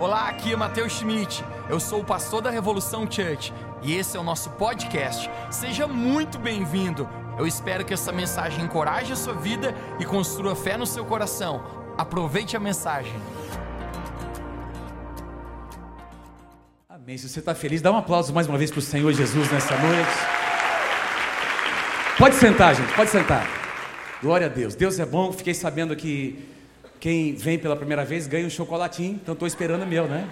Olá, aqui é Matheus Schmidt. Eu sou o pastor da Revolução Church e esse é o nosso podcast. Seja muito bem-vindo. Eu espero que essa mensagem encoraje a sua vida e construa fé no seu coração. Aproveite a mensagem. Amém. Se você está feliz, dá um aplauso mais uma vez para o Senhor Jesus nessa noite. Pode sentar, gente, pode sentar. Glória a Deus. Deus é bom. Fiquei sabendo que quem vem pela primeira vez ganha um chocolatinho, então estou esperando o meu, né?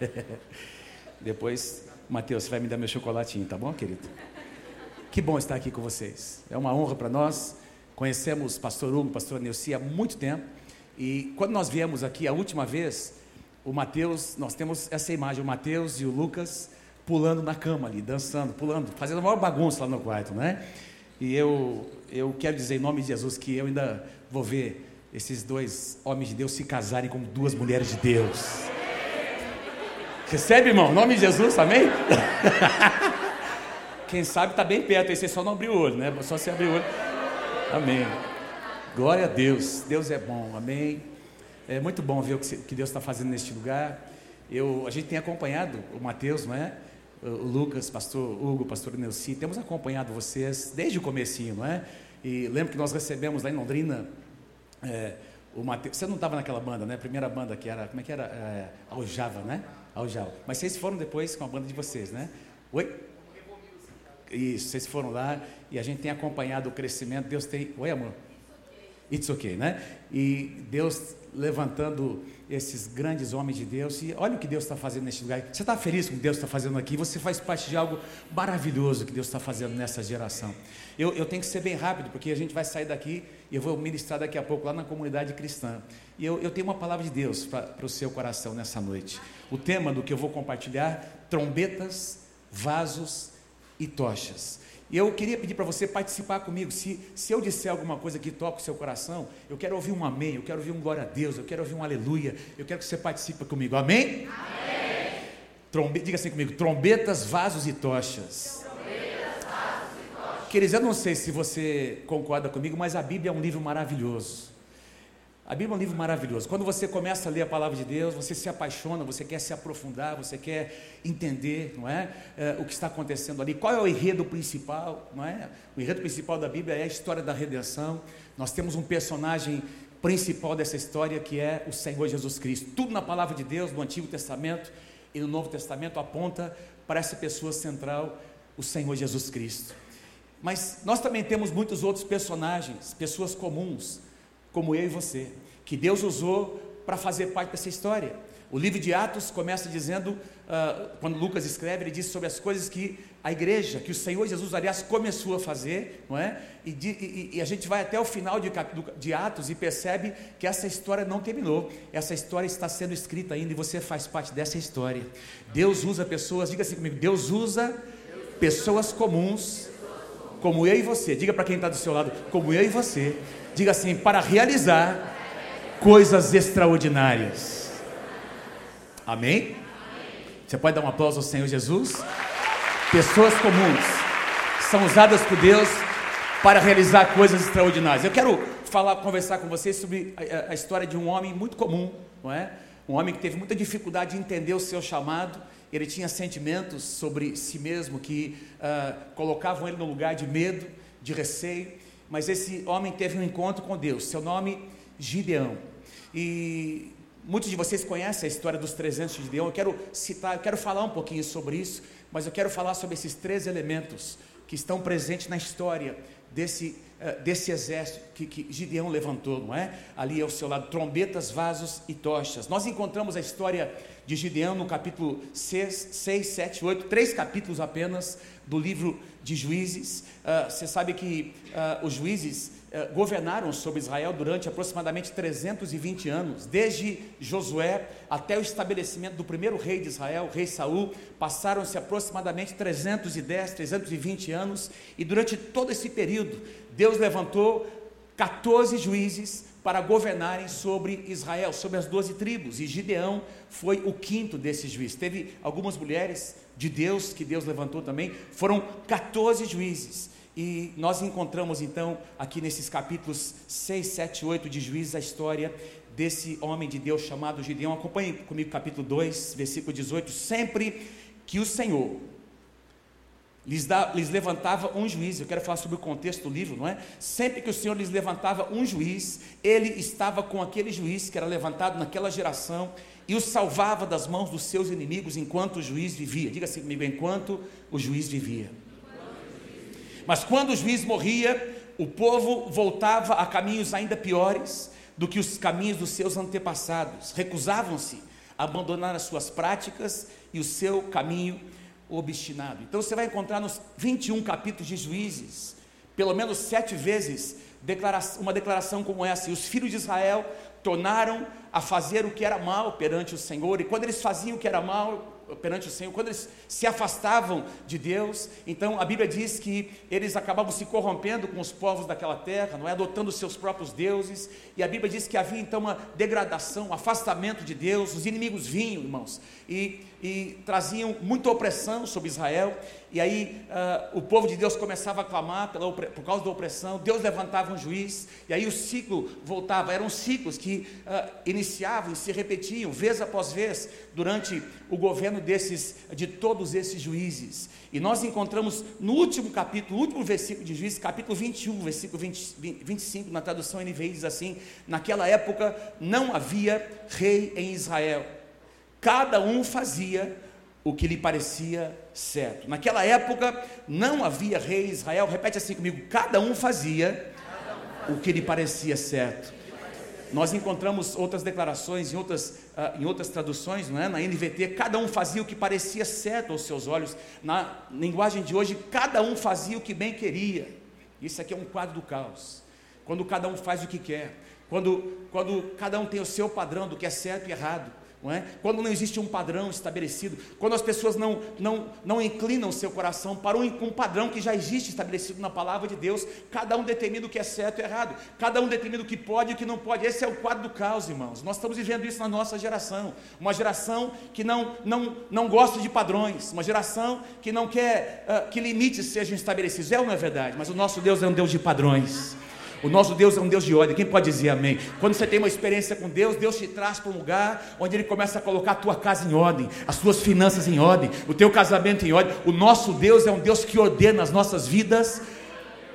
Depois, Mateus, você vai me dar meu chocolatinho, tá bom, querido? Que bom estar aqui com vocês. É uma honra para nós. Conhecemos pastor Hugo, pastor Neuci há muito tempo. E quando nós viemos aqui a última vez, o Mateus, nós temos essa imagem, o Mateus e o Lucas pulando na cama ali, dançando, pulando, fazendo a maior bagunça lá no quarto, né? E eu, eu quero dizer em nome de Jesus que eu ainda vou ver esses dois homens de Deus se casarem com duas mulheres de Deus. Recebe, irmão, em nome de Jesus, amém? Quem sabe está bem perto, aí você só não abriu o olho, né? Só se abrir o olho. Amém. Glória a Deus, Deus é bom, amém. É muito bom ver o que Deus está fazendo neste lugar. Eu, a gente tem acompanhado o Mateus, não é? O Lucas, pastor Hugo, pastor Neuci, temos acompanhado vocês desde o comecinho, não é? E lembro que nós recebemos lá em Londrina é, o Mateus. Você não estava naquela banda, né? A primeira banda que era, como é que era? É, Aljava, né? Aljava. Mas vocês foram depois com a banda de vocês, né? Oi? Isso, vocês foram lá e a gente tem acompanhado o crescimento. Deus tem. Oi, amor? It's okay, né? E Deus levantando esses grandes homens de Deus. E olha o que Deus está fazendo neste lugar. Você está feliz com o que Deus está fazendo aqui? Você faz parte de algo maravilhoso que Deus está fazendo nessa geração. Eu, eu tenho que ser bem rápido, porque a gente vai sair daqui e eu vou ministrar daqui a pouco lá na comunidade cristã. E eu, eu tenho uma palavra de Deus para o seu coração nessa noite. O tema do que eu vou compartilhar: trombetas, vasos e tochas. E eu queria pedir para você participar comigo. Se, se eu disser alguma coisa que toca o seu coração, eu quero ouvir um amém, eu quero ouvir um glória a Deus, eu quero ouvir um aleluia. Eu quero que você participe comigo. Amém? amém. Trombe, diga assim comigo: trombetas, vasos e tochas. Trombetas, vasos e tochas. Queridos, eu não sei se você concorda comigo, mas a Bíblia é um livro maravilhoso. A Bíblia é um livro maravilhoso. Quando você começa a ler a palavra de Deus, você se apaixona, você quer se aprofundar, você quer entender, não é, é, o que está acontecendo ali. Qual é o enredo principal, não é? O enredo principal da Bíblia é a história da redenção. Nós temos um personagem principal dessa história que é o Senhor Jesus Cristo. Tudo na palavra de Deus, no Antigo Testamento e no Novo Testamento aponta para essa pessoa central, o Senhor Jesus Cristo. Mas nós também temos muitos outros personagens, pessoas comuns como eu e você, que Deus usou para fazer parte dessa história. O livro de Atos começa dizendo, uh, quando Lucas escreve, ele diz sobre as coisas que a igreja, que o Senhor Jesus, aliás, começou a fazer, não é? E, de, e, e a gente vai até o final de, de, Atos e percebe que essa história não terminou, essa história está sendo escrita ainda e você faz parte dessa história. Deus usa pessoas, diga assim comigo, Deus usa pessoas comuns, como eu e você, diga para quem está do seu lado, como eu e você, Diga assim: para realizar coisas extraordinárias. Amém? Você pode dar um aplauso ao Senhor Jesus? Pessoas comuns são usadas por Deus para realizar coisas extraordinárias. Eu quero falar, conversar com vocês sobre a, a, história de um homem muito comum, não é? Um homem que teve muita dificuldade de entender o seu chamado. Ele tinha sentimentos sobre si mesmo que uh, colocavam ele no lugar de medo, de receio mas esse homem teve um encontro com Deus. Seu nome, Gideão. E muitos de vocês conhecem a história dos 300 de Gideão. Eu quero citar, eu quero falar um pouquinho sobre isso, mas eu quero falar sobre esses três elementos que estão presentes na história desse, desse exército que, que Gideão levantou, não é? Ali ao seu lado, trombetas, vasos e tochas. Nós encontramos a história de Gideão no capítulo 6, 6 7, 8, três capítulos apenas do livro de Juízes. Uh, você sabe que uh, os juízes uh, governaram sobre Israel durante aproximadamente 320 anos, desde Josué até o estabelecimento do primeiro rei de Israel, rei Saul, passaram-se aproximadamente 310, 320 anos, e durante todo esse período, Deus levantou 14 juízes para governarem sobre Israel, sobre as doze tribos, e Gideão foi o quinto desses juízes. Teve algumas mulheres de Deus que Deus levantou também, foram 14 juízes. E nós encontramos então aqui nesses capítulos 6, 7, 8 de Juízes a história desse homem de Deus chamado Gideão. Acompanhe comigo capítulo 2, versículo 18. Sempre que o Senhor lhes, dá, lhes levantava um juiz, eu quero falar sobre o contexto do livro, não é? Sempre que o Senhor lhes levantava um juiz, ele estava com aquele juiz que era levantado naquela geração e o salvava das mãos dos seus inimigos enquanto o juiz vivia. Diga assim comigo, enquanto o juiz vivia. Mas quando o juiz morria, o povo voltava a caminhos ainda piores do que os caminhos dos seus antepassados. Recusavam-se a abandonar as suas práticas e o seu caminho obstinado. Então você vai encontrar nos 21 capítulos de Juízes, pelo menos sete vezes, uma declaração como essa: e os filhos de Israel tornaram a fazer o que era mal perante o Senhor, e quando eles faziam o que era mal, perante o Senhor, quando eles se afastavam de Deus, então a Bíblia diz que eles acabavam se corrompendo com os povos daquela terra, não é? Adotando seus próprios deuses, e a Bíblia diz que havia então uma degradação, um afastamento de Deus, os inimigos vinham, irmãos, e, e traziam muita opressão sobre Israel, e aí uh, o povo de Deus começava a clamar pela, por causa da opressão, Deus levantava um juiz, e aí o ciclo voltava, eram ciclos que uh, iniciavam e se repetiam, vez após vez, durante o governo desses, de todos esses juízes. E nós encontramos no último capítulo, último versículo de Juízes, capítulo 21, versículo 20, 25, na tradução NVI diz assim: Naquela época não havia rei em Israel, cada um fazia o que lhe parecia certo. Naquela época não havia rei Israel, repete assim comigo: cada um fazia o que lhe parecia certo. Nós encontramos outras declarações em outras, uh, em outras traduções, não é? na NVT, cada um fazia o que parecia certo aos seus olhos. Na linguagem de hoje, cada um fazia o que bem queria. Isso aqui é um quadro do caos. Quando cada um faz o que quer, quando, quando cada um tem o seu padrão do que é certo e errado não é? quando não existe um padrão estabelecido, quando as pessoas não, não, não inclinam seu coração para um, um, padrão que já existe estabelecido na palavra de Deus, cada um determina o que é certo e errado, cada um determina o que pode e o que não pode. Esse é o quadro do caos, irmãos. Nós estamos vivendo isso na nossa geração, uma geração que não, não, não gosta de padrões, uma geração que não quer uh, que limites sejam estabelecidos. É ou não é verdade? Mas o nosso Deus é um Deus de padrões. O nosso Deus é um Deus de ordem. Quem pode dizer amém? Quando você tem uma experiência com Deus, Deus te traz para um lugar onde Ele começa a colocar a tua casa em ordem, as tuas finanças em ordem, o teu casamento em ordem. O nosso Deus é um Deus que ordena as nossas vidas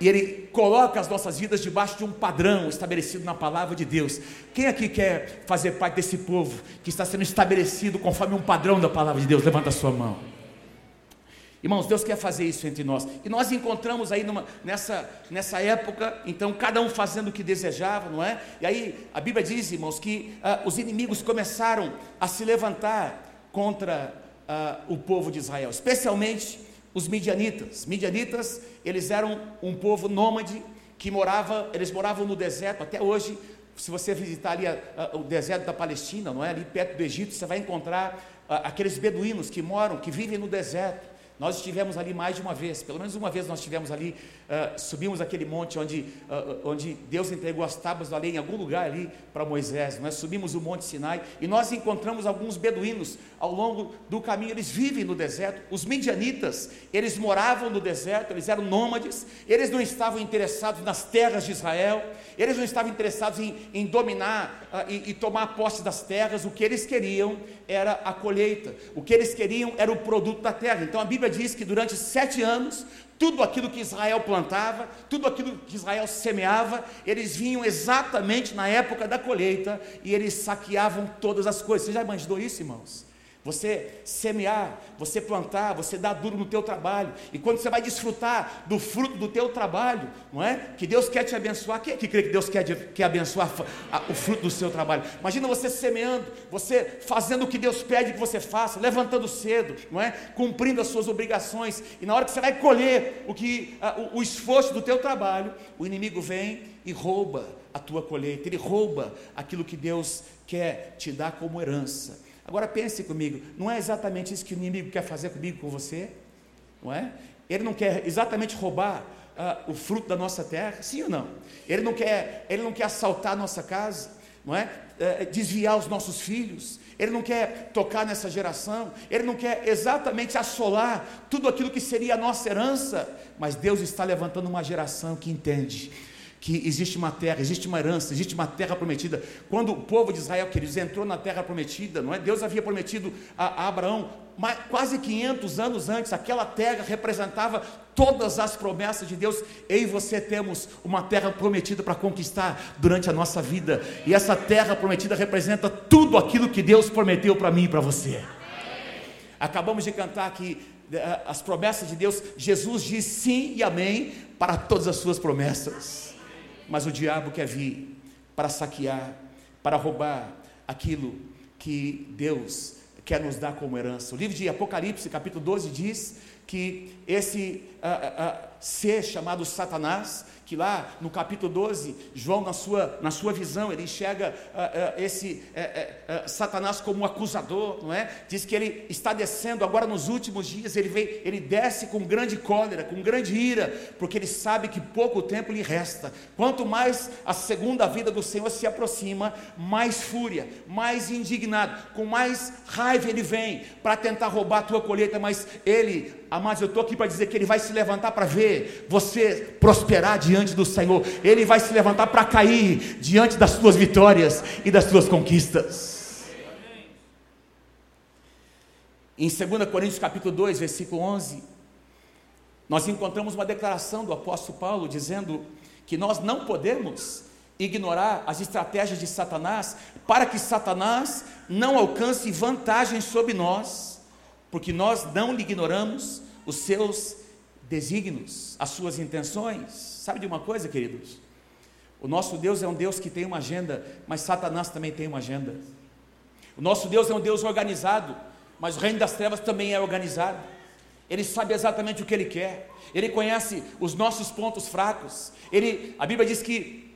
e Ele coloca as nossas vidas debaixo de um padrão estabelecido na palavra de Deus. Quem aqui quer fazer parte desse povo que está sendo estabelecido conforme um padrão da palavra de Deus? Levanta a sua mão. Irmãos, Deus quer fazer isso entre nós. E nós encontramos aí numa, nessa, nessa época, então, cada um fazendo o que desejava, não é? E aí a Bíblia diz, irmãos, que uh, os inimigos começaram a se levantar contra uh, o povo de Israel, especialmente os midianitas. Midianitas, eles eram um povo nômade que morava, eles moravam no deserto até hoje. Se você visitar ali a, a, o deserto da Palestina, não é? Ali perto do Egito, você vai encontrar uh, aqueles beduínos que moram, que vivem no deserto. Nós estivemos ali mais de uma vez, pelo menos uma vez nós estivemos ali, uh, subimos aquele monte onde, uh, onde Deus entregou as tábuas da lei em algum lugar ali para Moisés. Nós subimos o Monte Sinai e nós encontramos alguns beduínos ao longo do caminho. Eles vivem no deserto. Os midianitas, eles moravam no deserto, eles eram nômades, eles não estavam interessados nas terras de Israel, eles não estavam interessados em, em dominar uh, e, e tomar posse das terras. O que eles queriam era a colheita, o que eles queriam era o produto da terra. Então a Bíblia diz que durante sete anos, tudo aquilo que Israel plantava, tudo aquilo que Israel semeava, eles vinham exatamente na época da colheita e eles saqueavam todas as coisas. Você já imaginou isso, irmãos? Você semear, você plantar, você dar duro no teu trabalho. E quando você vai desfrutar do fruto do teu trabalho, não é? Que Deus quer te abençoar. Quem é que crê que Deus quer, quer abençoar o fruto do seu trabalho? Imagina você semeando, você fazendo o que Deus pede que você faça, levantando cedo, não é? Cumprindo as suas obrigações. E na hora que você vai colher o que o, o esforço do teu trabalho, o inimigo vem e rouba a tua colheita. Ele rouba aquilo que Deus quer te dar como herança. Agora pense comigo, não é exatamente isso que o inimigo quer fazer comigo, com você? Não é? Ele não quer exatamente roubar uh, o fruto da nossa terra, sim ou não? Ele não quer, ele não quer assaltar a nossa casa, não é? Uh, desviar os nossos filhos, ele não quer tocar nessa geração, ele não quer exatamente assolar tudo aquilo que seria a nossa herança, mas Deus está levantando uma geração que entende que existe uma terra, existe uma herança, existe uma terra prometida. Quando o povo de Israel, queridos, entrou na terra prometida, não é? Deus havia prometido a, a Abraão, mas, quase 500 anos antes, aquela terra representava todas as promessas de Deus. Eu e você temos uma terra prometida para conquistar durante a nossa vida, e essa terra prometida representa tudo aquilo que Deus prometeu para mim e para você. Acabamos de cantar aqui eh, as promessas de Deus, Jesus diz sim e amém para todas as suas promessas mas o diabo quer vir para saquear, para roubar aquilo que Deus quer nos dar como herança. O livro de Apocalipse, capítulo 12, diz que esse uh, uh, ser chamado Satanás, que lá no capítulo 12, João, na sua, na sua visão, ele enxerga uh, uh, esse uh, Satanás como um acusador, não é? Diz que ele está descendo agora nos últimos dias, ele, vem, ele desce com grande cólera, com grande ira, porque ele sabe que pouco tempo lhe resta. Quanto mais a segunda vida do Senhor se aproxima, mais fúria, mais indignado, com mais raiva ele vem para tentar roubar a tua colheita, mas ele, amados, eu estou aqui para dizer que ele vai se levantar para ver você prosperar de diante do Senhor, Ele vai se levantar para cair diante das suas vitórias e das suas conquistas. Em 2 Coríntios capítulo 2, versículo 11, nós encontramos uma declaração do apóstolo Paulo dizendo que nós não podemos ignorar as estratégias de Satanás para que Satanás não alcance vantagem sobre nós, porque nós não lhe ignoramos os seus desígnios, as suas intenções. Sabe de uma coisa, queridos? O nosso Deus é um Deus que tem uma agenda, mas Satanás também tem uma agenda. O nosso Deus é um Deus organizado, mas o reino das trevas também é organizado. Ele sabe exatamente o que ele quer. Ele conhece os nossos pontos fracos. Ele, a Bíblia diz que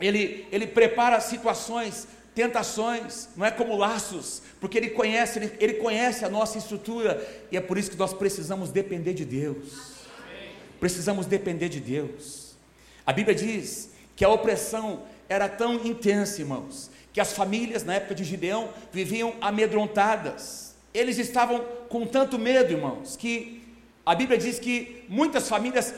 ele, ele prepara situações, tentações, não é como laços, porque ele conhece, ele, ele conhece a nossa estrutura e é por isso que nós precisamos depender de Deus. Precisamos depender de Deus. A Bíblia diz que a opressão era tão intensa, irmãos, que as famílias na época de Gideão viviam amedrontadas. Eles estavam com tanto medo, irmãos, que a Bíblia diz que muitas famílias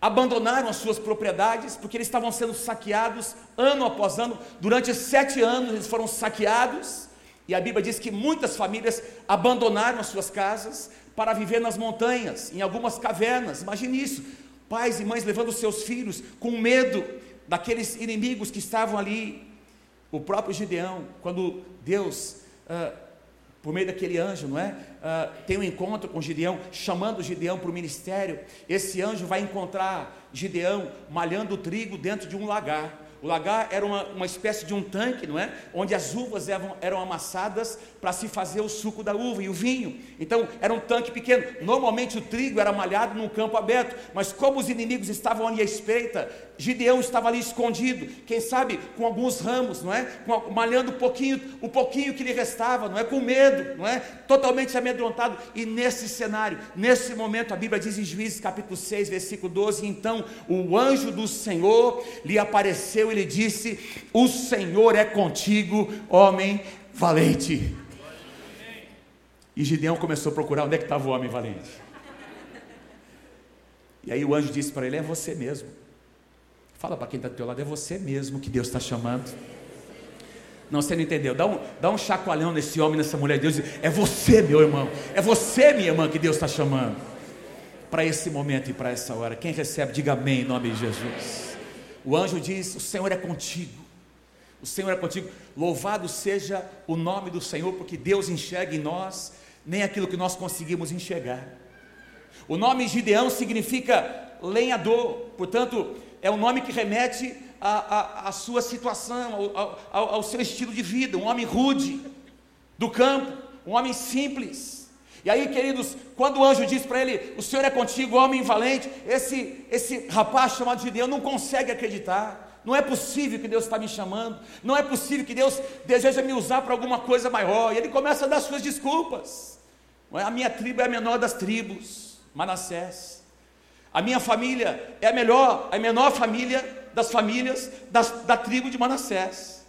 abandonaram as suas propriedades porque eles estavam sendo saqueados ano após ano. Durante sete anos eles foram saqueados. E a Bíblia diz que muitas famílias abandonaram as suas casas para viver nas montanhas, em algumas cavernas. Imagine isso pais e mães levando seus filhos com medo daqueles inimigos que estavam ali. O próprio Gideão, quando Deus, ah, por meio daquele anjo, não é? Ah, tem um encontro com Gideão, chamando Gideão para o ministério. Esse anjo vai encontrar Gideão malhando trigo dentro de um lagar. O lagar era uma, uma espécie de um tanque, não é? Onde as uvas eram, eram amassadas para se fazer o suco da uva e o vinho. Então, era um tanque pequeno. Normalmente o trigo era malhado num campo aberto, mas como os inimigos estavam ali à espreita, Gideão estava ali escondido, quem sabe com alguns ramos, não é? Com, malhando um pouquinho, o pouquinho que lhe restava, não é? Com medo, não é? Totalmente amedrontado. E nesse cenário, nesse momento, a Bíblia diz em Juízes capítulo 6, versículo 12: então o anjo do Senhor lhe apareceu e lhe disse: O Senhor é contigo, homem valente. E Gideão começou a procurar onde é que estava o homem valente. E aí o anjo disse para ele: É você mesmo. Fala para quem está do teu lado: É você mesmo que Deus está chamando. Não, você não entendeu. Dá um, dá um chacoalhão nesse homem, nessa mulher. Deus diz: É você, meu irmão. É você, minha irmã, que Deus está chamando. Para esse momento e para essa hora. Quem recebe, diga amém em nome de Jesus. O anjo diz: O Senhor é contigo. O Senhor é contigo. Louvado seja o nome do Senhor, porque Deus enxerga em nós nem aquilo que nós conseguimos enxergar. O nome Gideão significa lenhador, portanto, é um nome que remete à, sua situação, ao, ao, ao seu estilo de vida, um homem rude, do campo, um homem simples. E aí, queridos, quando o anjo diz para ele: O Senhor é contigo, homem valente, esse, esse rapaz chamado Gideão não consegue acreditar. Não é possível que Deus está me chamando. Não é possível que Deus deseja me usar para alguma coisa maior. E ele começa a dar suas desculpas. É? A minha tribo é a menor das tribos, Manassés. A minha família é a melhor, a menor família das famílias das, da tribo de Manassés.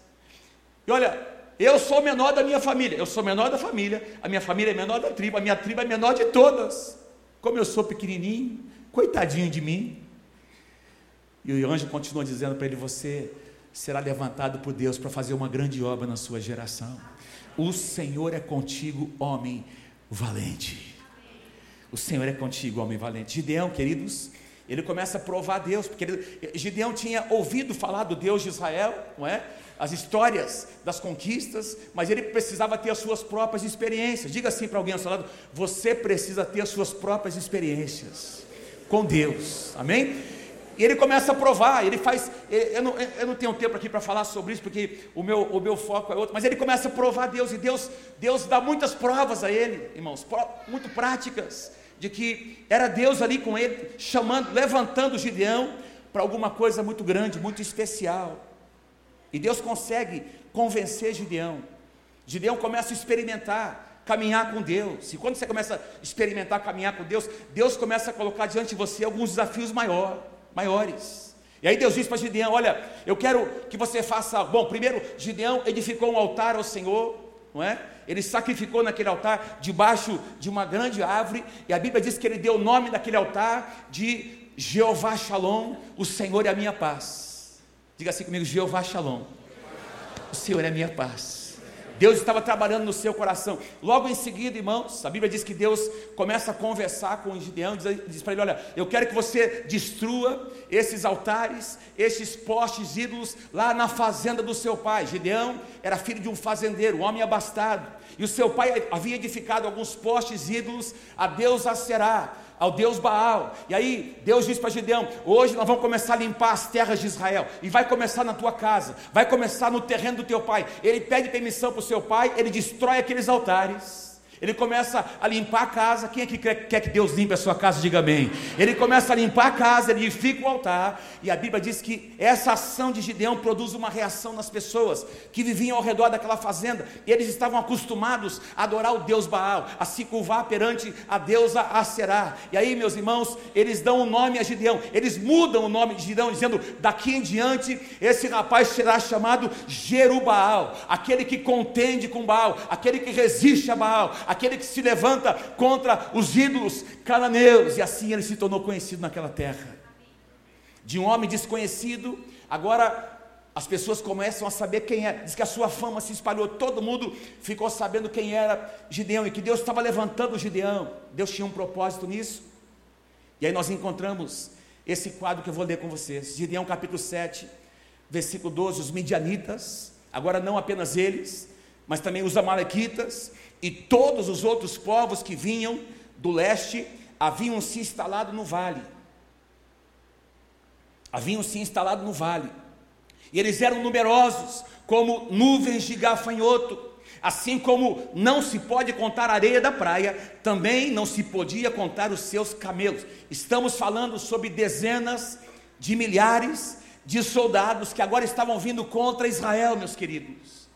E olha, eu sou o menor da minha família, eu sou o menor da família, a minha família é menor da tribo, a minha tribo é menor de todas. Como eu sou pequenininho, coitadinho de mim. E o anjo continua dizendo para ele: Você será levantado por Deus para fazer uma grande obra na sua geração. O Senhor é contigo, homem valente. O Senhor é contigo, homem valente. Gideão, queridos, ele começa a provar a Deus, porque ele, Gideão tinha ouvido falar do Deus de Israel, não é? As histórias das conquistas, mas ele precisava ter as suas próprias experiências. Diga assim para alguém ao seu lado: você precisa ter as suas próprias experiências com Deus, amém? E ele começa a provar, ele faz. Eu não, eu não tenho tempo aqui para falar sobre isso, porque o meu, o meu foco é outro, mas ele começa a provar Deus, e Deus, Deus dá muitas provas a ele, irmãos, muito práticas, de que era Deus ali com ele, chamando, levantando Gideão para alguma coisa muito grande, muito especial. E Deus consegue convencer Gideão. Gideão começa a experimentar, caminhar com Deus. E quando você começa a experimentar caminhar com Deus, Deus começa a colocar diante de você alguns desafios maiores maiores. E aí Deus disse para Gideão: Olha, eu quero que você faça. Bom, primeiro, Gideão edificou um altar ao Senhor, não é? Ele sacrificou naquele altar debaixo de uma grande árvore, e a Bíblia diz que ele deu o nome daquele altar de Jeová Shalom, o Senhor é a minha paz. Diga assim comigo: Jeová Shalom, o Senhor é minha paz. Deus estava trabalhando no seu coração. Logo em seguida, irmãos, a Bíblia diz que Deus começa a conversar com Gideão, diz, diz para ele: Olha, eu quero que você destrua esses altares, esses postes ídolos lá na fazenda do seu pai. Gideão era filho de um fazendeiro, um homem abastado, e o seu pai havia edificado alguns postes ídolos a Deus a Será ao Deus Baal. E aí Deus diz para Gideão: hoje nós vamos começar a limpar as terras de Israel. E vai começar na tua casa, vai começar no terreno do teu pai. Ele pede permissão para o seu pai, ele destrói aqueles altares. Ele começa a limpar a casa. Quem é que quer que Deus limpe a sua casa? Diga amém. Ele começa a limpar a casa, ele edifica o altar. E a Bíblia diz que essa ação de Gideão produz uma reação nas pessoas que viviam ao redor daquela fazenda. Eles estavam acostumados a adorar o Deus Baal, a se curvar perante a deusa Aserá. E aí, meus irmãos, eles dão o um nome a Gideão. Eles mudam o nome de Gideão, dizendo: daqui em diante, esse rapaz será chamado Jerubaal, aquele que contende com Baal, aquele que resiste a Baal aquele que se levanta contra os ídolos cananeus, e assim ele se tornou conhecido naquela terra. De um homem desconhecido, agora as pessoas começam a saber quem é. Diz que a sua fama se espalhou, todo mundo ficou sabendo quem era Gideão e que Deus estava levantando Gideão. Deus tinha um propósito nisso. E aí nós encontramos esse quadro que eu vou ler com vocês. Gideão capítulo 7, versículo 12, os midianitas, agora não apenas eles, mas também os amalequitas, e todos os outros povos que vinham do leste haviam se instalado no vale. Haviam se instalado no vale. E eles eram numerosos, como nuvens de gafanhoto. Assim como não se pode contar a areia da praia, também não se podia contar os seus camelos. Estamos falando sobre dezenas de milhares de soldados que agora estavam vindo contra Israel, meus queridos.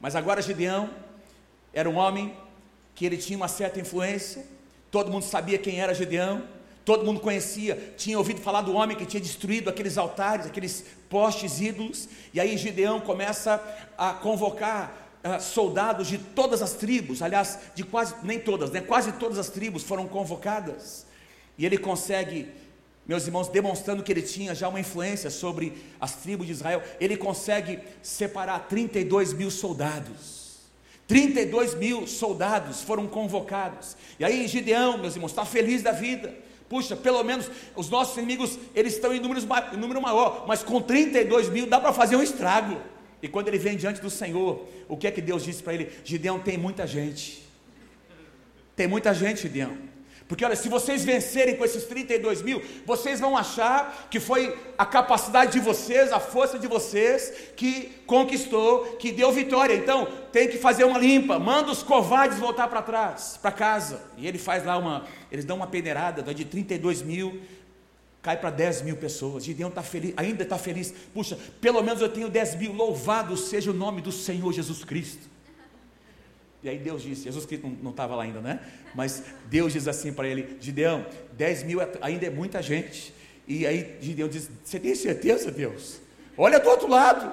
Mas agora Gideão era um homem que ele tinha uma certa influência, todo mundo sabia quem era Gedeão, todo mundo conhecia, tinha ouvido falar do homem que tinha destruído aqueles altares, aqueles postes ídolos, e aí Gedeão começa a convocar uh, soldados de todas as tribos, aliás, de quase, nem todas, né, quase todas as tribos foram convocadas, e ele consegue, meus irmãos, demonstrando que ele tinha já uma influência sobre as tribos de Israel, ele consegue separar 32 mil soldados, 32 mil soldados foram convocados. E aí Gideão, meus irmãos, está feliz da vida. Puxa, pelo menos os nossos inimigos, eles estão em, números, em número maior, mas com 32 mil dá para fazer um estrago. E quando ele vem diante do Senhor, o que é que Deus disse para ele? Gideão, tem muita gente. Tem muita gente, Gideão. Porque olha, se vocês vencerem com esses 32 mil, vocês vão achar que foi a capacidade de vocês, a força de vocês que conquistou, que deu vitória. Então, tem que fazer uma limpa, manda os covardes voltar para trás, para casa. E ele faz lá uma, eles dão uma peneirada de 32 mil, cai para 10 mil pessoas. Gideão está feliz, ainda está feliz. Puxa, pelo menos eu tenho 10 mil, louvado seja o nome do Senhor Jesus Cristo. E aí Deus disse, Jesus Cristo não estava lá ainda, né? Mas Deus diz assim para ele, Gideão, 10 mil é ainda é muita gente. E aí Gideão diz, você tem certeza, Deus? Olha do outro lado,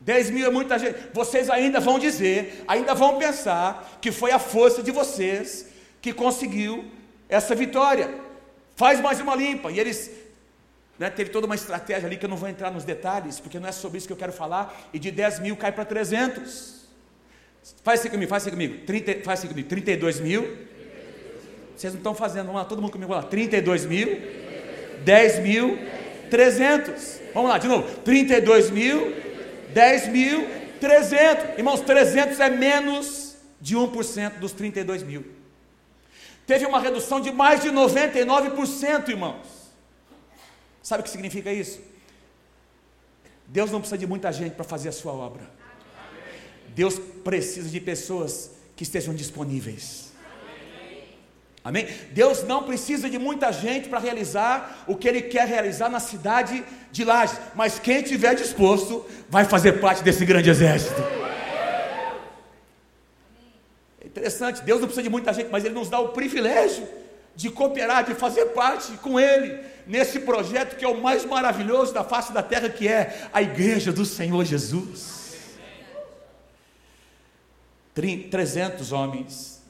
10 mil é muita gente. Vocês ainda vão dizer, ainda vão pensar que foi a força de vocês que conseguiu essa vitória. Faz mais uma limpa. E eles né, teve toda uma estratégia ali que eu não vou entrar nos detalhes, porque não é sobre isso que eu quero falar, e de 10 mil cai para 300. Faz assim comigo, faz assim comigo, 30, faz assim comigo, 32 mil. Vocês não estão fazendo, vamos lá, todo mundo comigo, vamos lá, 32 mil, 10 mil, 300. Vamos lá, de novo, 32 mil, 10 mil, 300. Irmãos, 300 é menos de 1% dos 32 mil. Teve uma redução de mais de 99%, irmãos. Sabe o que significa isso? Deus não precisa de muita gente para fazer a sua obra. Deus precisa de pessoas que estejam disponíveis. Amém? Deus não precisa de muita gente para realizar o que Ele quer realizar na cidade de Lages, mas quem estiver disposto vai fazer parte desse grande exército. É interessante, Deus não precisa de muita gente, mas Ele nos dá o privilégio de cooperar, de fazer parte com Ele nesse projeto que é o mais maravilhoso da face da terra, que é a igreja do Senhor Jesus. 300 homens.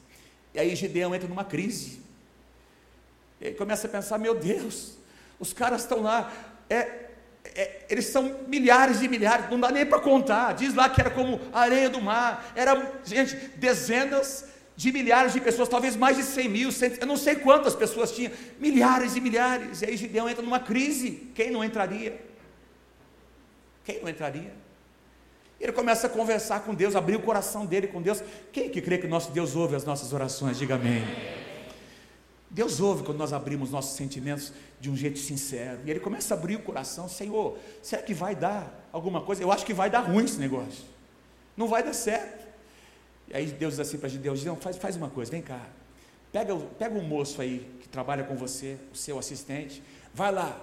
E aí Gideão entra numa crise. E aí começa a pensar: meu Deus, os caras estão lá, é, é, eles são milhares e milhares, não dá nem para contar. Diz lá que era como a areia do mar, era, gente, dezenas de milhares de pessoas, talvez mais de 100 mil, eu não sei quantas pessoas tinha, milhares e milhares. E aí Gideão entra numa crise. Quem não entraria? Quem não entraria? Ele começa a conversar com Deus, abrir o coração dele com Deus. Quem que crê que nosso Deus ouve as nossas orações? Diga amém. Deus ouve quando nós abrimos nossos sentimentos de um jeito sincero. E ele começa a abrir o coração, Senhor, será que vai dar alguma coisa? Eu acho que vai dar ruim esse negócio. Não vai dar certo. E aí Deus diz assim para Gideão, Gideão, faz, faz uma coisa, vem cá. Pega, pega um moço aí que trabalha com você, o seu assistente, vai lá.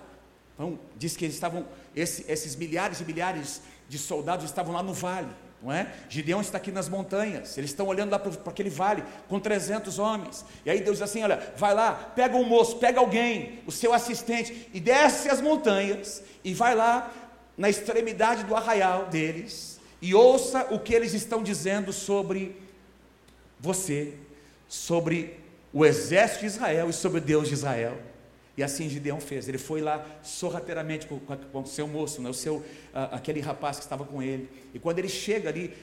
Então, diz que eles estavam, esse, esses milhares e milhares de soldados estavam lá no vale, não é? Gideão está aqui nas montanhas, eles estão olhando lá para aquele vale com 300 homens. E aí Deus diz assim: olha, vai lá, pega um moço, pega alguém, o seu assistente, e desce as montanhas, e vai lá na extremidade do arraial deles, e ouça o que eles estão dizendo sobre você, sobre o exército de Israel e sobre o Deus de Israel. E assim Gideão fez. Ele foi lá sorrateiramente com, com o seu moço, né, o seu, aquele rapaz que estava com ele. E quando ele chega ali,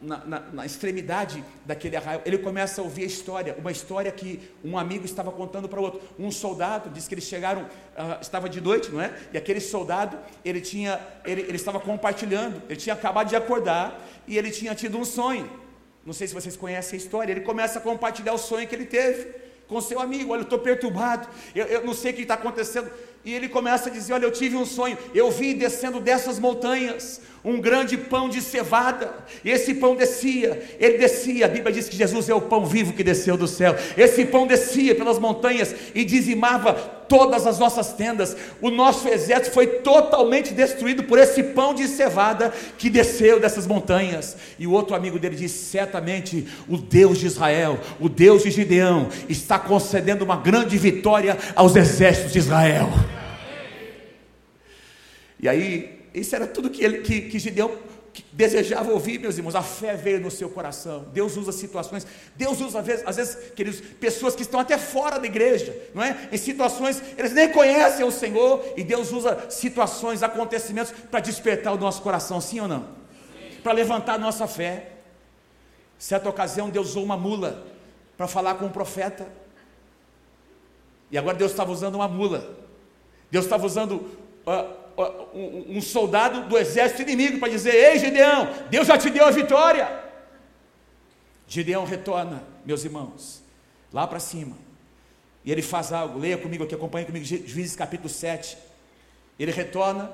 na, na, na, extremidade daquele arraio, ele começa a ouvir a história, uma história que um amigo estava contando para o outro. Um soldado disse que eles chegaram, uh, estava de noite, não é? E aquele soldado, ele tinha, ele, ele estava compartilhando, ele tinha acabado de acordar e ele tinha tido um sonho. Não sei se vocês conhecem a história. Ele começa a compartilhar o sonho que ele teve com seu amigo. Olha, eu estou perturbado, eu, eu não sei o que está acontecendo. E ele começa a dizer: Olha, eu tive um sonho, eu vi descendo dessas montanhas um grande pão de cevada, e esse pão descia, ele descia, a Bíblia diz que Jesus é o pão vivo que desceu do céu. Esse pão descia pelas montanhas e dizimava todas as nossas tendas. O nosso exército foi totalmente destruído por esse pão de cevada que desceu dessas montanhas. E o outro amigo dele disse: certamente o Deus de Israel, o Deus de Gideão, está concedendo uma grande vitória aos exércitos de Israel. E aí, isso era tudo que, ele, que, que Gideão desejava ouvir, meus irmãos. A fé veio no seu coração. Deus usa situações, Deus usa, às vezes, às vezes, queridos, pessoas que estão até fora da igreja, não é? Em situações, eles nem conhecem o Senhor, e Deus usa situações, acontecimentos para despertar o nosso coração, sim ou não? Para levantar a nossa fé. Certa ocasião, Deus usou uma mula para falar com um profeta. E agora Deus estava usando uma mula. Deus estava usando uh, um, soldado do exército inimigo para dizer: Ei, Gideão, Deus já te deu a vitória. Gideão retorna, meus irmãos, lá para cima. E ele faz algo, leia comigo aqui, acompanhe comigo, Juízes capítulo 7. Ele retorna,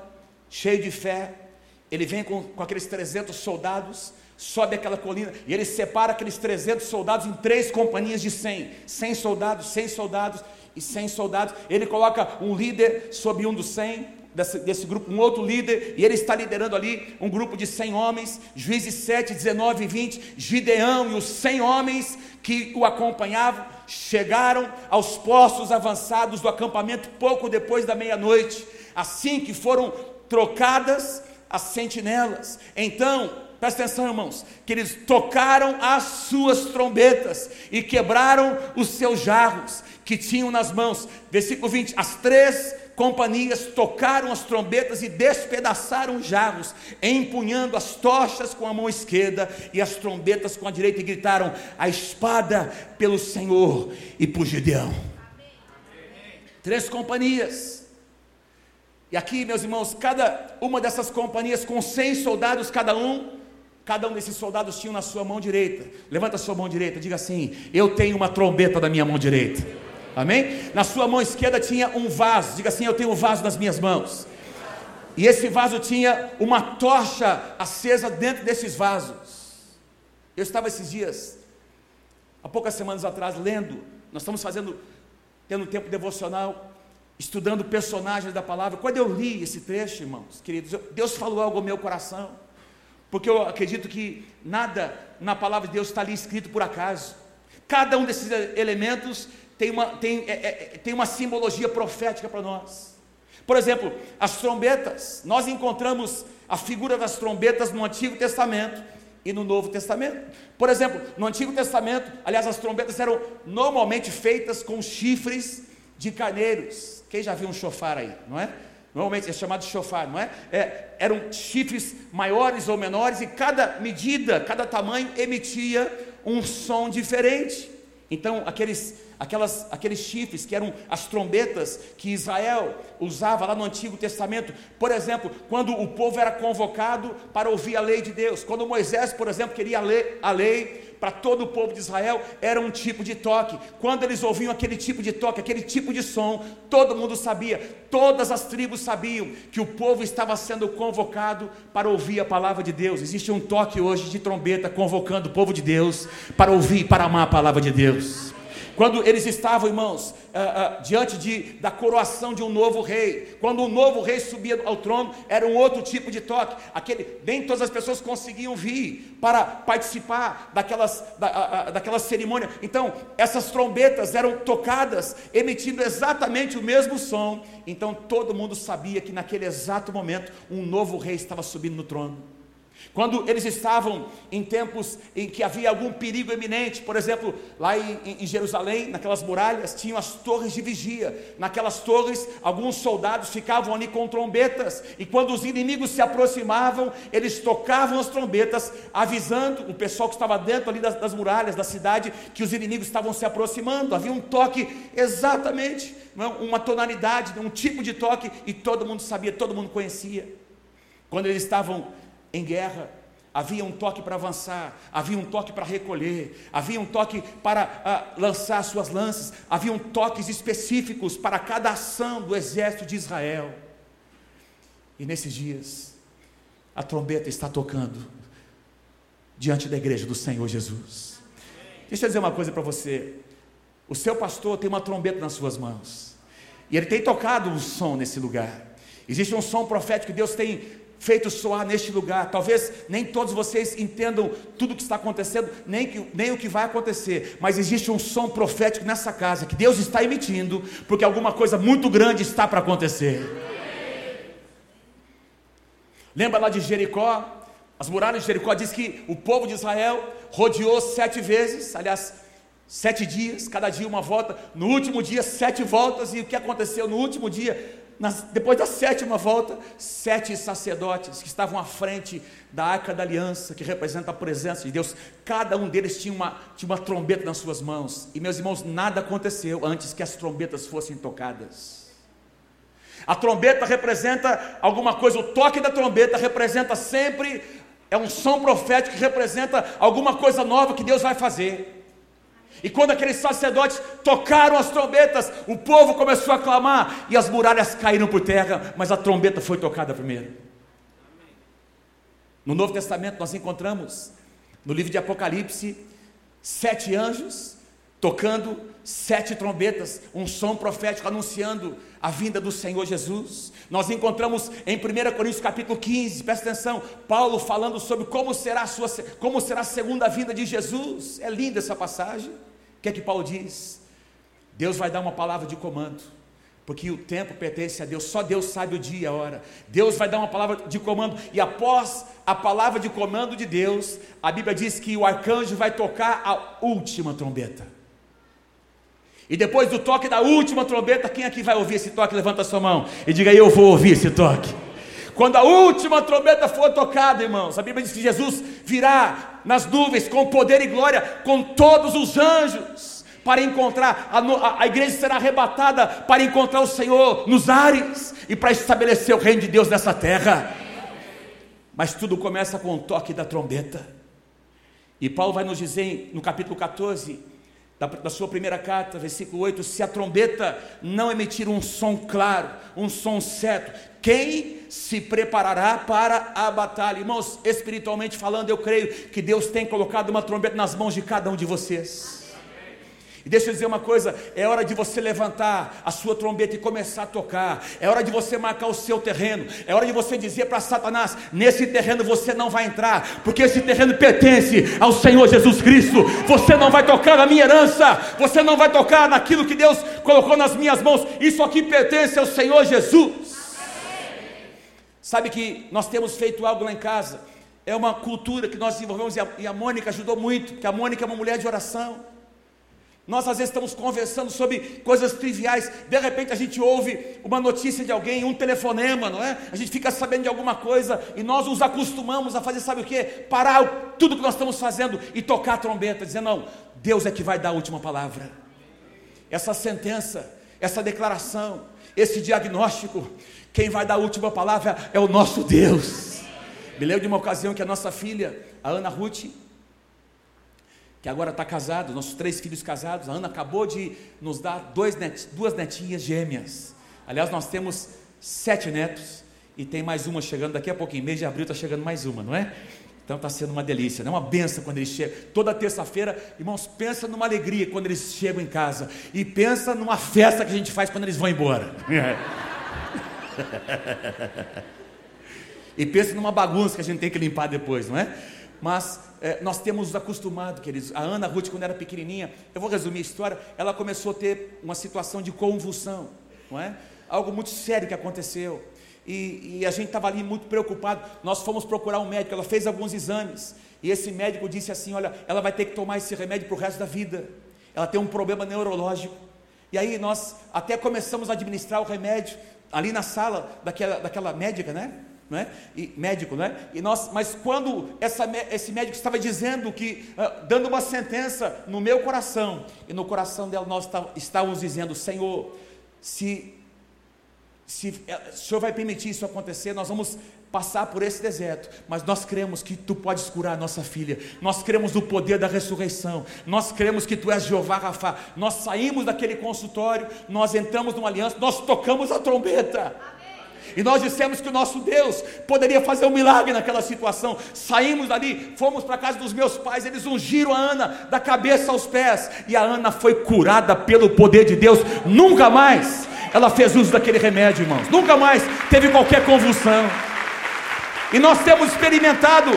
cheio de fé, ele vem com, com aqueles 300 soldados, sobe aquela colina, e ele separa aqueles 300 soldados em três companhias de 100. 100 soldados, 100 soldados e 100 soldados. Ele coloca um líder sob um dos 100, desse, desse grupo, um outro líder, e ele está liderando ali um grupo de 100 homens, Juízes 7, 19 e 20, Gideão e os 100 homens que o acompanhavam chegaram aos postos avançados do acampamento pouco depois da meia-noite, assim que foram trocadas as sentinelas. Então, presta atenção, irmãos, que eles tocaram as suas trombetas e quebraram os seus jarros que tinham nas mãos. Versículo 20: as três companhias tocaram as trombetas e despedaçaram os jarros, empunhando as tochas com a mão esquerda e as trombetas com a direita, e gritaram: A espada pelo Senhor e por Gideão. Três companhias. E aqui, meus irmãos, cada uma dessas companhias com 100 soldados cada um, cada um desses soldados tinha na sua mão direita. Levanta a sua mão direita, diga assim: Eu tenho uma trombeta na minha mão direita. Amém? Na sua mão esquerda tinha um vaso. Diga assim: Eu tenho um vaso nas minhas mãos. E esse vaso tinha uma tocha acesa dentro desses vasos. Eu estava esses dias, há poucas semanas atrás, lendo. Nós estamos fazendo, tendo tempo devocional estudando personagens da palavra. Quando eu li esse trecho, irmãos, queridos, Deus falou algo ao meu coração, porque eu acredito que nada na palavra de Deus está ali escrito por acaso. Cada um desses elementos tem uma, tem, é, é, tem uma simbologia profética para nós. Por exemplo, as trombetas, nós encontramos a figura das trombetas no Antigo Testamento e no Novo Testamento. Por exemplo, no Antigo Testamento, aliás, as trombetas eram normalmente feitas com chifres de carneiros. Quem já viu um chofar aí, não é? Normalmente é chamado de chofar, não é? é? Eram chifres maiores ou menores e cada medida, cada tamanho emitia um som diferente. Então, aqueles, aquelas, aqueles chifres que eram as trombetas que Israel usava lá no Antigo Testamento, por exemplo, quando o povo era convocado para ouvir a lei de Deus, quando Moisés, por exemplo, queria ler a lei, para todo o povo de Israel era um tipo de toque. Quando eles ouviam aquele tipo de toque, aquele tipo de som, todo mundo sabia, todas as tribos sabiam que o povo estava sendo convocado para ouvir a palavra de Deus. Existe um toque hoje de trombeta convocando o povo de Deus para ouvir, para amar a palavra de Deus. Quando eles estavam, irmãos, uh, uh, diante de, da coroação de um novo rei, quando um novo rei subia ao trono, era um outro tipo de toque. Aquele, nem todas as pessoas conseguiam vir para participar daquelas, da, uh, daquela cerimônia. Então, essas trombetas eram tocadas, emitindo exatamente o mesmo som. Então, todo mundo sabia que naquele exato momento, um novo rei estava subindo no trono. Quando eles estavam em tempos em que havia algum perigo eminente, por exemplo, lá em, em, Jerusalém, naquelas muralhas, tinham as torres de vigia. Naquelas torres, alguns soldados ficavam ali com trombetas, e quando os inimigos se aproximavam, eles tocavam as trombetas, avisando o pessoal que estava dentro ali das, das muralhas da cidade que os inimigos estavam se aproximando. Havia um toque exatamente, é? uma tonalidade, um tipo de toque, e todo mundo sabia, todo mundo conhecia. Quando eles estavam em guerra. Havia um toque para avançar, havia um toque para recolher, havia um toque para uh, lançar suas lanças, havia toques específicos para cada ação do exército de Israel. E nesses dias, a trombeta está tocando diante da igreja do Senhor Jesus. Deixa eu dizer uma coisa para você. O seu pastor tem uma trombeta nas suas mãos. E ele tem tocado um som nesse lugar. Existe um som profético que Deus tem feito soar neste lugar. Talvez nem todos vocês entendam tudo o que está acontecendo, nem, que, nem o que vai acontecer, mas existe um som profético nessa casa que Deus está emitindo, porque alguma coisa muito grande está para acontecer. Lembra lá de Jericó? As muralhas de Jericó diz que o povo de Israel rodeou sete vezes, aliás, sete dias, cada dia uma volta. No último dia, sete voltas, e o que aconteceu no último dia? Depois da sétima volta, sete sacerdotes que estavam à frente da arca da aliança, que representa a presença de Deus, cada um deles tinha uma, tinha uma trombeta nas suas mãos, e meus irmãos, nada aconteceu antes que as trombetas fossem tocadas. A trombeta representa alguma coisa, o toque da trombeta representa sempre, é um som profético que representa alguma coisa nova que Deus vai fazer. E quando aqueles sacerdotes tocaram as trombetas, o povo começou a clamar e as muralhas caíram por terra, mas a trombeta foi tocada primeiro. No Novo Testamento nós encontramos, no livro de Apocalipse, sete anjos tocando sete trombetas, um som profético anunciando a vinda do Senhor Jesus. Nós encontramos em 1 Coríntios capítulo 15, presta atenção, Paulo falando sobre como será a, sua, como será a segunda vinda de Jesus. É linda essa passagem. O que é que Paulo diz? Deus vai dar uma palavra de comando, porque o tempo pertence a Deus, só Deus sabe o dia e a hora. Deus vai dar uma palavra de comando, e após a palavra de comando de Deus, a Bíblia diz que o arcanjo vai tocar a última trombeta. E depois do toque da última trombeta, quem aqui vai ouvir esse toque? Levanta a sua mão e diga: Eu vou ouvir esse toque. Quando a última trombeta for tocada, irmãos, a Bíblia diz que Jesus virá nas nuvens com poder e glória, com todos os anjos, para encontrar, a, a, igreja será arrebatada para encontrar o Senhor nos ares e para estabelecer o reino de Deus nessa terra. Mas tudo começa com o toque da trombeta. E Paulo vai nos dizer no capítulo 14, da, da, sua primeira carta, versículo 8: se a trombeta não emitir um som claro, um som certo, quem se preparará para a batalha? Irmãos, espiritualmente falando, eu creio que Deus tem colocado uma trombeta nas mãos de cada um de vocês. E deixa eu dizer uma coisa: é hora de você levantar a sua trombeta e começar a tocar, é hora de você marcar o seu terreno, é hora de você dizer para Satanás: nesse terreno você não vai entrar, porque esse terreno pertence ao Senhor Jesus Cristo. Você não vai tocar na minha herança, você não vai tocar naquilo que Deus colocou nas minhas mãos, isso aqui pertence ao Senhor Jesus. Sabe que nós temos feito algo lá em casa, é uma cultura que nós desenvolvemos e a, Mônica ajudou muito, porque a Mônica é uma mulher de oração. Nós às vezes estamos conversando sobre coisas triviais, de repente a gente ouve uma notícia de alguém, um telefonema, não é? A gente fica sabendo de alguma coisa e nós nos acostumamos a fazer, sabe o que? Parar tudo que nós estamos fazendo e tocar a trombeta, dizendo: não, Deus é que vai dar a última palavra. Essa sentença, essa declaração, esse diagnóstico, quem vai dar a última palavra é o nosso Deus. Me lembro de uma ocasião que a nossa filha, a Ana Ruth, que agora está casado, nossos três filhos casados. A Ana acabou de nos dar net, duas netinhas gêmeas. Aliás, nós temos sete netos e tem mais uma chegando daqui a pouquinho. Mês de abril está chegando mais uma, não é? Então está sendo uma delícia, é uma benção quando eles chegam. Toda terça-feira, irmãos, pensa numa alegria quando eles chegam em casa. E pensa numa festa que a gente faz quando eles vão embora. e pensa numa bagunça que a gente tem que limpar depois, não é? Mas é, nós temos nos acostumado, queridos. A Ana Ruth, quando era pequenininha, eu vou resumir a história, ela começou a ter uma situação de convulsão, não é? Algo muito sério que aconteceu. E, e a gente estava ali muito preocupado. Nós fomos procurar um médico, ela fez alguns exames. E esse médico disse assim: Olha, ela vai ter que tomar esse remédio para o resto da vida. Ela tem um problema neurológico. E aí nós até começamos a administrar o remédio ali na sala daquela, daquela médica, né? Não é? E, médico, não é? E nós, mas quando essa, esse médico estava dizendo que, uh, dando uma sentença no meu coração, e no coração dela nós tá, estávamos dizendo, Senhor, se, se eh, o Senhor vai permitir isso acontecer, nós vamos passar por esse deserto, mas nós cremos que tu podes curar a nossa filha, nós cremos no poder da ressurreição, nós cremos que tu és Jeová Rafa, nós saímos daquele consultório, nós entramos numa aliança, nós tocamos a trombeta. E nós dissemos que o nosso Deus poderia fazer um milagre naquela situação. Saímos dali, fomos para a casa dos meus pais, eles ungiram a Ana da cabeça aos pés, e a Ana foi curada pelo poder de Deus. Nunca mais ela fez uso daquele remédio, irmãos. Nunca mais teve qualquer convulsão. E nós temos experimentado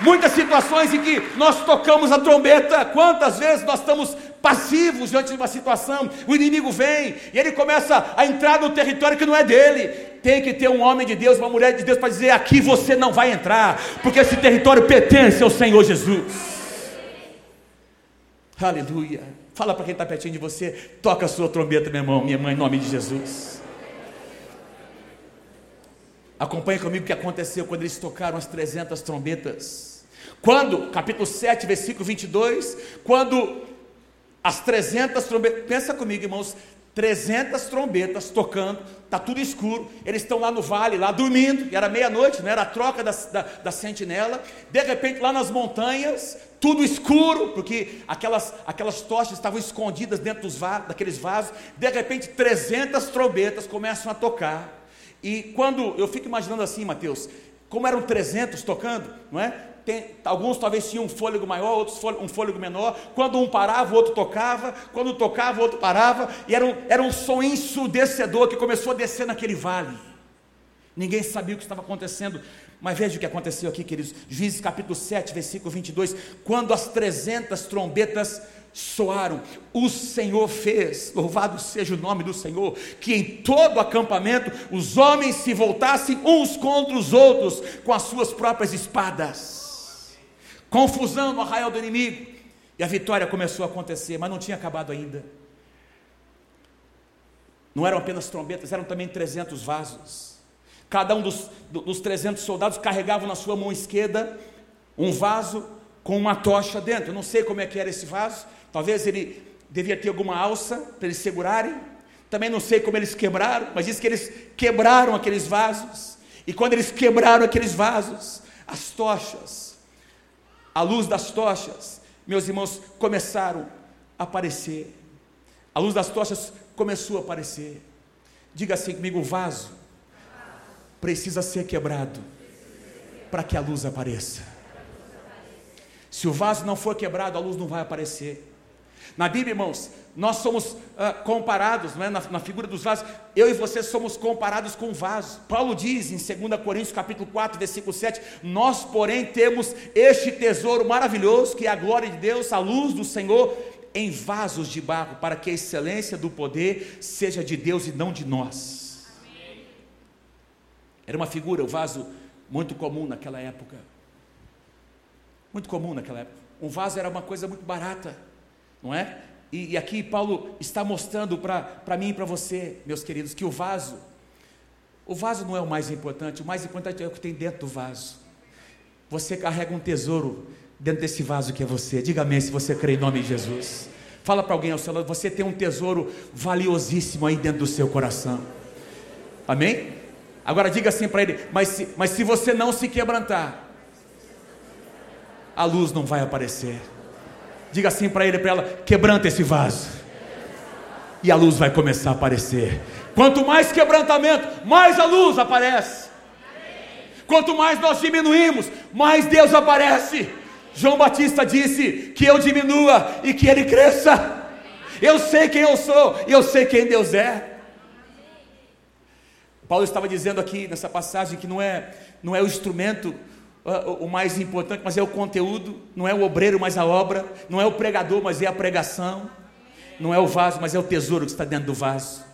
muitas situações em que nós tocamos a trombeta. Quantas vezes nós estamos passivos diante de uma situação, o inimigo vem e ele começa a entrar no território que não é dele. Tem que ter um homem de Deus, uma mulher de Deus para dizer: aqui você não vai entrar, porque esse território pertence ao Senhor Jesus. Aleluia. Fala para quem está pertinho de você, toca a sua trombeta, meu irmão, minha mãe, em nome de Jesus. Acompanhe comigo o que aconteceu quando eles tocaram as 300 trombetas. Quando, capítulo 7, versículo 22, quando as 300 trombetas, pensa comigo, irmãos, 300 trombetas tocando, está tudo escuro, eles estão lá no vale, lá dormindo, e era meia-noite, né? era a troca da, da, da, sentinela, de repente lá nas montanhas, tudo escuro, porque aquelas, aquelas tochas estavam escondidas dentro dos vasos, daqueles vasos, de repente 300 trombetas começam a tocar, e quando, eu fico imaginando assim Mateus, como eram 300 tocando, não é? Tem, alguns talvez tinham um fôlego maior, outros um fôlego menor. Quando um parava, o outro tocava. Quando tocava, o outro parava. E era um, era um som ensurdecedor que começou a descer naquele vale. Ninguém sabia o que estava acontecendo. Mas veja o que aconteceu aqui, queridos. Juízes capítulo 7, versículo 22. Quando as trezentas trombetas soaram, o Senhor fez, louvado seja o nome do Senhor, que em todo acampamento os homens se voltassem uns contra os outros com as suas próprias espadas confusão no arraial do inimigo. E a vitória começou a acontecer, mas não tinha acabado ainda. Não eram apenas trombetas, eram também 300 vasos. Cada um dos, dos 300 soldados carregava na sua mão esquerda um vaso com uma tocha dentro. Eu não sei como é que era esse vaso. Talvez ele devia ter alguma alça para eles segurarem. Também não sei como eles quebraram, mas diz que eles quebraram aqueles vasos. E quando eles quebraram aqueles vasos, as tochas, a luz das tochas, meus irmãos, começaram a aparecer. A luz das tochas começou a aparecer. Diga assim comigo: o vaso precisa ser quebrado para que a luz apareça. Se o vaso não for quebrado, a luz não vai aparecer. Na Bíblia, irmãos, nós somos uh, comparados, não é? na, na, figura dos vasos, eu e você somos comparados com vaso. Paulo diz em 2 Coríntios capítulo 4, versículo 7, nós, porém, temos este tesouro maravilhoso, que é a glória de Deus, a luz do Senhor, em vasos de barro, para que a excelência do poder seja de Deus e não de nós. Era uma figura, o vaso, muito comum naquela época. Muito comum naquela época. Um vaso era uma coisa muito barata, não é? E, e aqui Paulo está mostrando para mim e para você, meus queridos, que o vaso, o vaso não é o mais importante, o mais importante é o que tem dentro do vaso. Você carrega um tesouro dentro desse vaso que é você. Diga amém se você crê em nome de Jesus. Fala para alguém ao seu lado, você tem um tesouro valiosíssimo aí dentro do seu coração. Amém? Agora diga assim para ele, mas se, mas se você não se quebrantar, a luz não vai aparecer. Diga assim para ele, para ela, quebranta esse vaso. E a luz vai começar a aparecer. Quanto mais quebrantamento, mais a luz aparece. Quanto mais nós diminuímos, mais Deus aparece. João Batista disse que eu diminua e que ele cresça. Eu sei quem eu sou e eu sei quem Deus é. Paulo estava dizendo aqui nessa passagem que não é, não é o instrumento o mais importante, mas é o conteúdo, não é o obreiro, mas a obra, não é o pregador, mas é a pregação, não é o vaso, mas é o tesouro que está dentro do vaso.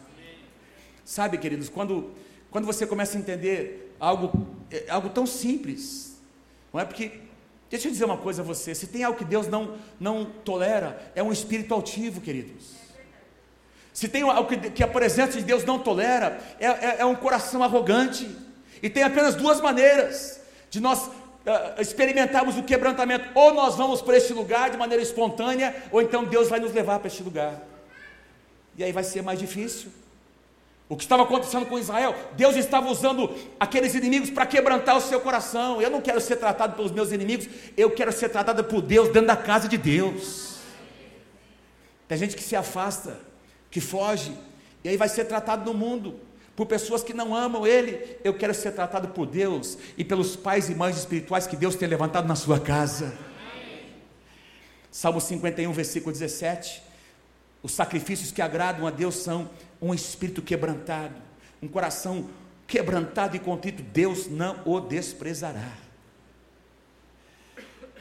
Sabe, queridos, quando, quando você começa a entender algo, é, algo tão simples, não é porque Deixa eu dizer uma coisa a você: se tem algo que Deus não, não tolera, é um espírito altivo, queridos. Se tem algo que, que a presença de Deus não tolera, é, é, é, um coração arrogante. E tem apenas duas maneiras de nós experimentarmos o quebrantamento: ou nós vamos para este lugar de maneira espontânea, ou então Deus vai nos levar para este lugar. E aí vai ser mais difícil. O que estava acontecendo com Israel, Deus estava usando aqueles inimigos para quebrantar o seu coração. Eu não quero ser tratado pelos meus inimigos, eu quero ser tratado por Deus dentro da casa de Deus. Tem gente que se afasta, que foge, e aí vai ser tratado no mundo por pessoas que não amam Ele. Eu quero ser tratado por Deus e pelos pais e mães espirituais que Deus tem levantado na sua casa. Salmo 51, versículo 17. Os sacrifícios que agradam a Deus são um espírito quebrantado, um coração quebrantado e contrito, Deus não o desprezará.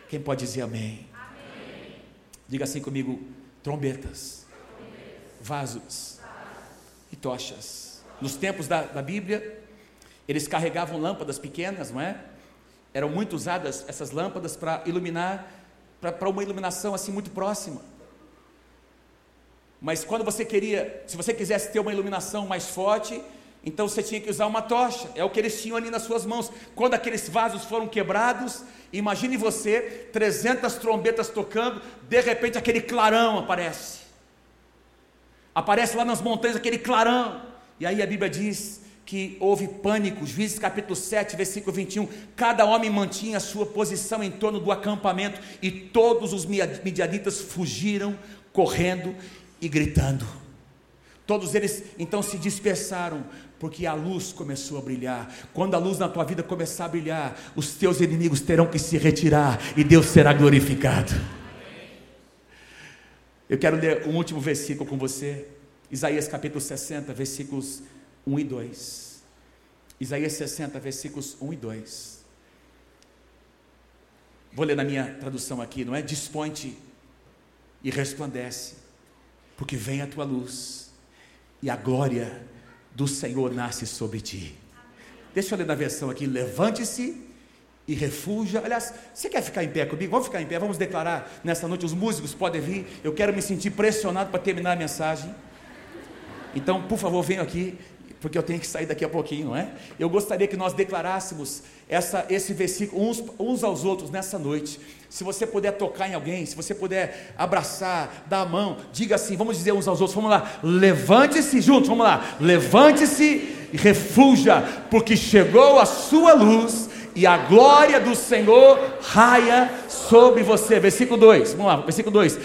Quem pode dizer amém? amém. Diga assim comigo: trombetas, trombetas. Vasos, e tochas. Nos tempos da, da Bíblia, eles carregavam lâmpadas pequenas, não é? Eram muito usadas essas lâmpadas para iluminar, para uma iluminação assim muito próxima. Mas quando você queria, se você quisesse ter uma iluminação mais forte, então você tinha que usar uma tocha, é o que eles tinham ali nas suas mãos. Quando aqueles vasos foram quebrados, imagine você, 300 trombetas tocando, de repente aquele clarão aparece. Aparece lá nas montanhas aquele clarão. E aí a Bíblia diz que houve pânico, Juízes capítulo 7, versículo 21. Cada homem mantinha a sua posição em torno do acampamento, e todos os midianitas fugiram correndo e gritando. Todos eles então se dispersaram, porque a luz começou a brilhar. Quando a luz na tua vida começar a brilhar, os teus inimigos terão que se retirar e Deus será glorificado. Eu quero ler um último versículo com você, Isaías capítulo 60, versículos 1 e 2. Isaías 60, versículos 1 e 2. Vou ler na minha tradução aqui, não é? Dispõe-te e resplandece porque vem a tua luz e a glória do Senhor nasce sobre ti. Deixa eu ler na versão aqui: levante-se e refugia. Aliás, você quer ficar em pé comigo? Vamos ficar em pé, vamos declarar nesta noite. Os músicos podem vir. Eu quero me sentir pressionado para terminar a mensagem. Então, por favor, venham aqui, porque eu tenho que sair daqui a pouquinho, não é? Eu gostaria que nós declarássemos essa, esse versículo uns, uns aos outros nessa noite. Se você puder tocar em alguém, se você puder abraçar, dar a mão, diga assim, vamos dizer uns aos outros, vamos lá, levante-se juntos, vamos lá, levante-se e refuja, porque chegou a sua luz e a glória do Senhor raia sobre você. Versículo 2, vamos lá, versículo 2.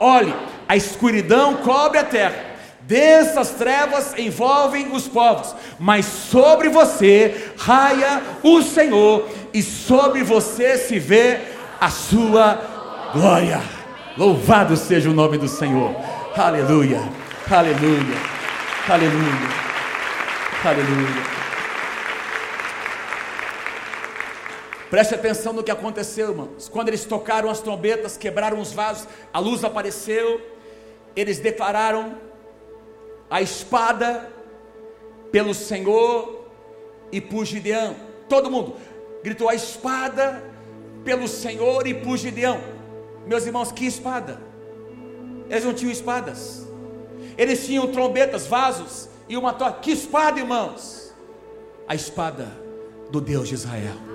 Olhe, a escuridão cobre a terra Dessas trevas envolvem os povos, mas sobre você raia o Senhor, e sobre você se vê a sua glória. Louvado seja o nome do Senhor. Aleluia, aleluia, aleluia, aleluia. Preste atenção no que aconteceu, irmãos. Quando eles tocaram as trombetas, quebraram os vasos, a luz apareceu, eles declararam a espada pelo Senhor e por Gideão. Todo mundo gritou a espada pelo Senhor e por Gideão. Meus irmãos, que espada? Eles não tinham espadas. Eles tinham trombetas, vasos e uma tocha. Que espada, irmãos? A espada do Deus de Israel.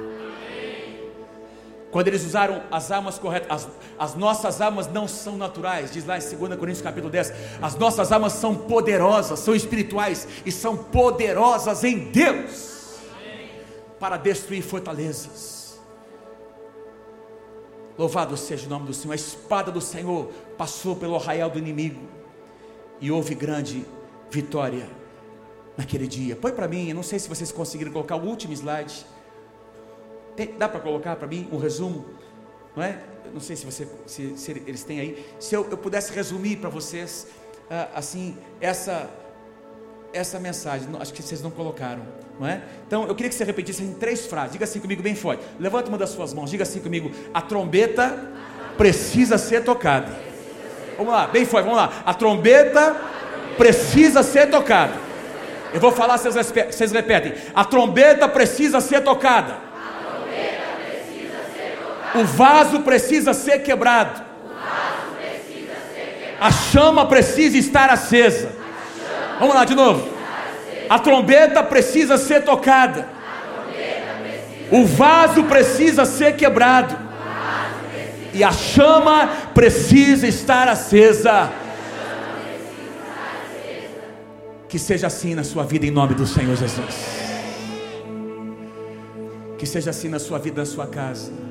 Quando eles usaram as armas corretas, as, as, nossas armas não são naturais, diz lá em 2 Coríntios capítulo 10, as nossas armas são poderosas, são espirituais e são poderosas em Deus para destruir fortalezas. Louvado seja o nome do Senhor, a espada do Senhor passou pelo arraial do inimigo e houve grande vitória naquele dia. Põe para mim, não sei se vocês conseguiram colocar o último slide. Tem, dá para colocar para mim um resumo? Não é? Eu não sei se, você, se, se eles têm aí. Se eu, eu pudesse resumir para vocês, ah, assim, essa, essa mensagem. Acho que vocês não colocaram, não é? Então, eu queria que você repetisse em três frases. Diga assim comigo bem forte. Levanta uma das suas mãos. Diga assim comigo. A trombeta precisa ser tocada. Vamos lá, bem forte. Vamos lá. A trombeta precisa ser tocada. Eu vou falar, vocês repetem. A trombeta precisa ser tocada. O vaso precisa ser quebrado. A chama precisa estar acesa. Vamos lá de novo. A trombeta precisa ser tocada. O vaso precisa ser quebrado. E a chama precisa estar acesa. Que seja assim na sua vida em nome do Senhor Jesus. Que seja assim na sua vida, na sua casa.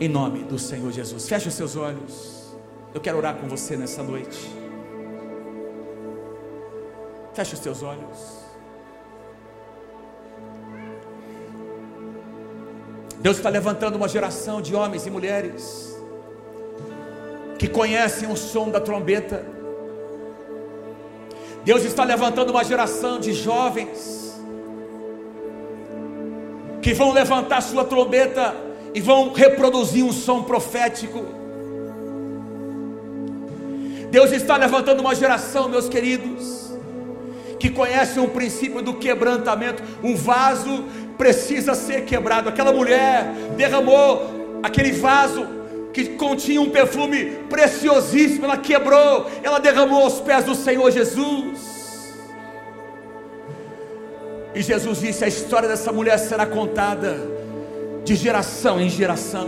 Em nome do Senhor Jesus. Feche os seus olhos. Eu quero orar com você nessa noite. Feche os seus olhos. Deus está levantando uma geração de homens e mulheres que conhecem o som da trombeta. Deus está levantando uma geração de jovens que vão levantar sua trombeta e vão reproduzir um som profético. Deus está levantando uma geração, meus queridos, que conhece o princípio do quebrantamento. O vaso precisa ser quebrado. Aquela mulher derramou aquele vaso que continha um perfume preciosíssimo, ela quebrou, ela derramou aos pés do Senhor Jesus. E Jesus disse: a história dessa mulher será contada de geração em geração.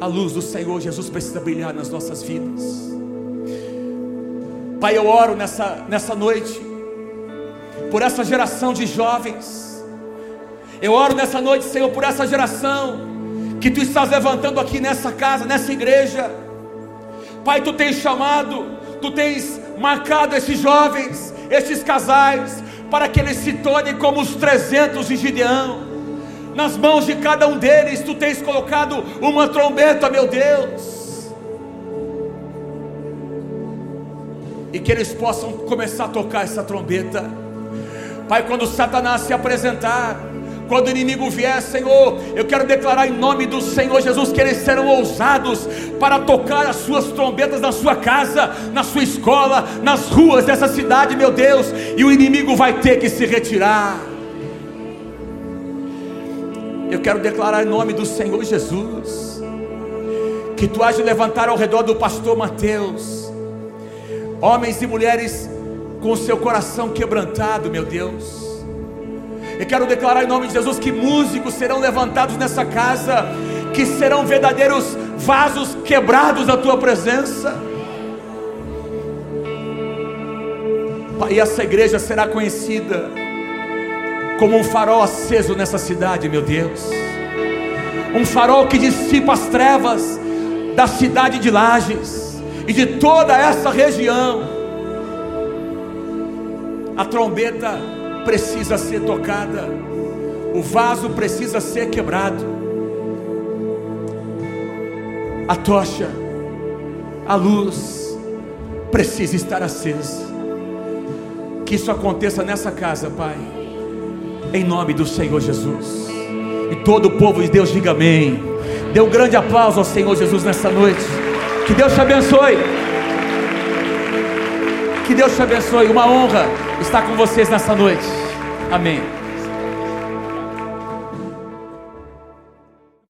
A luz do Senhor Jesus precisa brilhar nas nossas vidas. Pai, eu oro nessa, nessa noite por essa geração de jovens. Eu oro nessa noite, Senhor, por essa geração que tu estás levantando aqui nessa casa, nessa igreja. Pai, tu tens chamado, tu tens marcado esses jovens, esses casais, para que eles se tornem como os 300 de Gideão. Nas mãos de cada um deles, tu tens colocado uma trombeta, meu Deus. E que eles possam começar a tocar essa trombeta. Pai, quando Satanás se apresentar, quando o inimigo vier, Senhor, eu quero declarar em nome do Senhor Jesus que eles serão ousados para tocar as suas trombetas na sua casa, na sua escola, nas ruas dessa cidade, meu Deus, e o inimigo vai ter que se retirar. Eu quero declarar em nome do Senhor Jesus que tu has de levantar ao redor do pastor Mateus homens e mulheres com seu coração quebrantado, meu Deus. Eu quero declarar em nome de Jesus que músicos serão levantados nessa casa, que serão verdadeiros vasos quebrados da tua presença. Pai, essa igreja será conhecida como um farol aceso nessa cidade, meu Deus. Um farol que dissipa as trevas da cidade de Lages e de toda essa região. A trombeta precisa ser tocada, o vaso precisa ser quebrado, a tocha, a luz precisa estar acesa. Que isso aconteça nessa casa, Pai em nome do Senhor Jesus. E todo o povo de Deus diga amém. Dê um grande aplauso ao Senhor Jesus nessa noite. Que Deus te abençoe. Que Deus te abençoe. Uma honra estar com vocês nessa noite. Amém.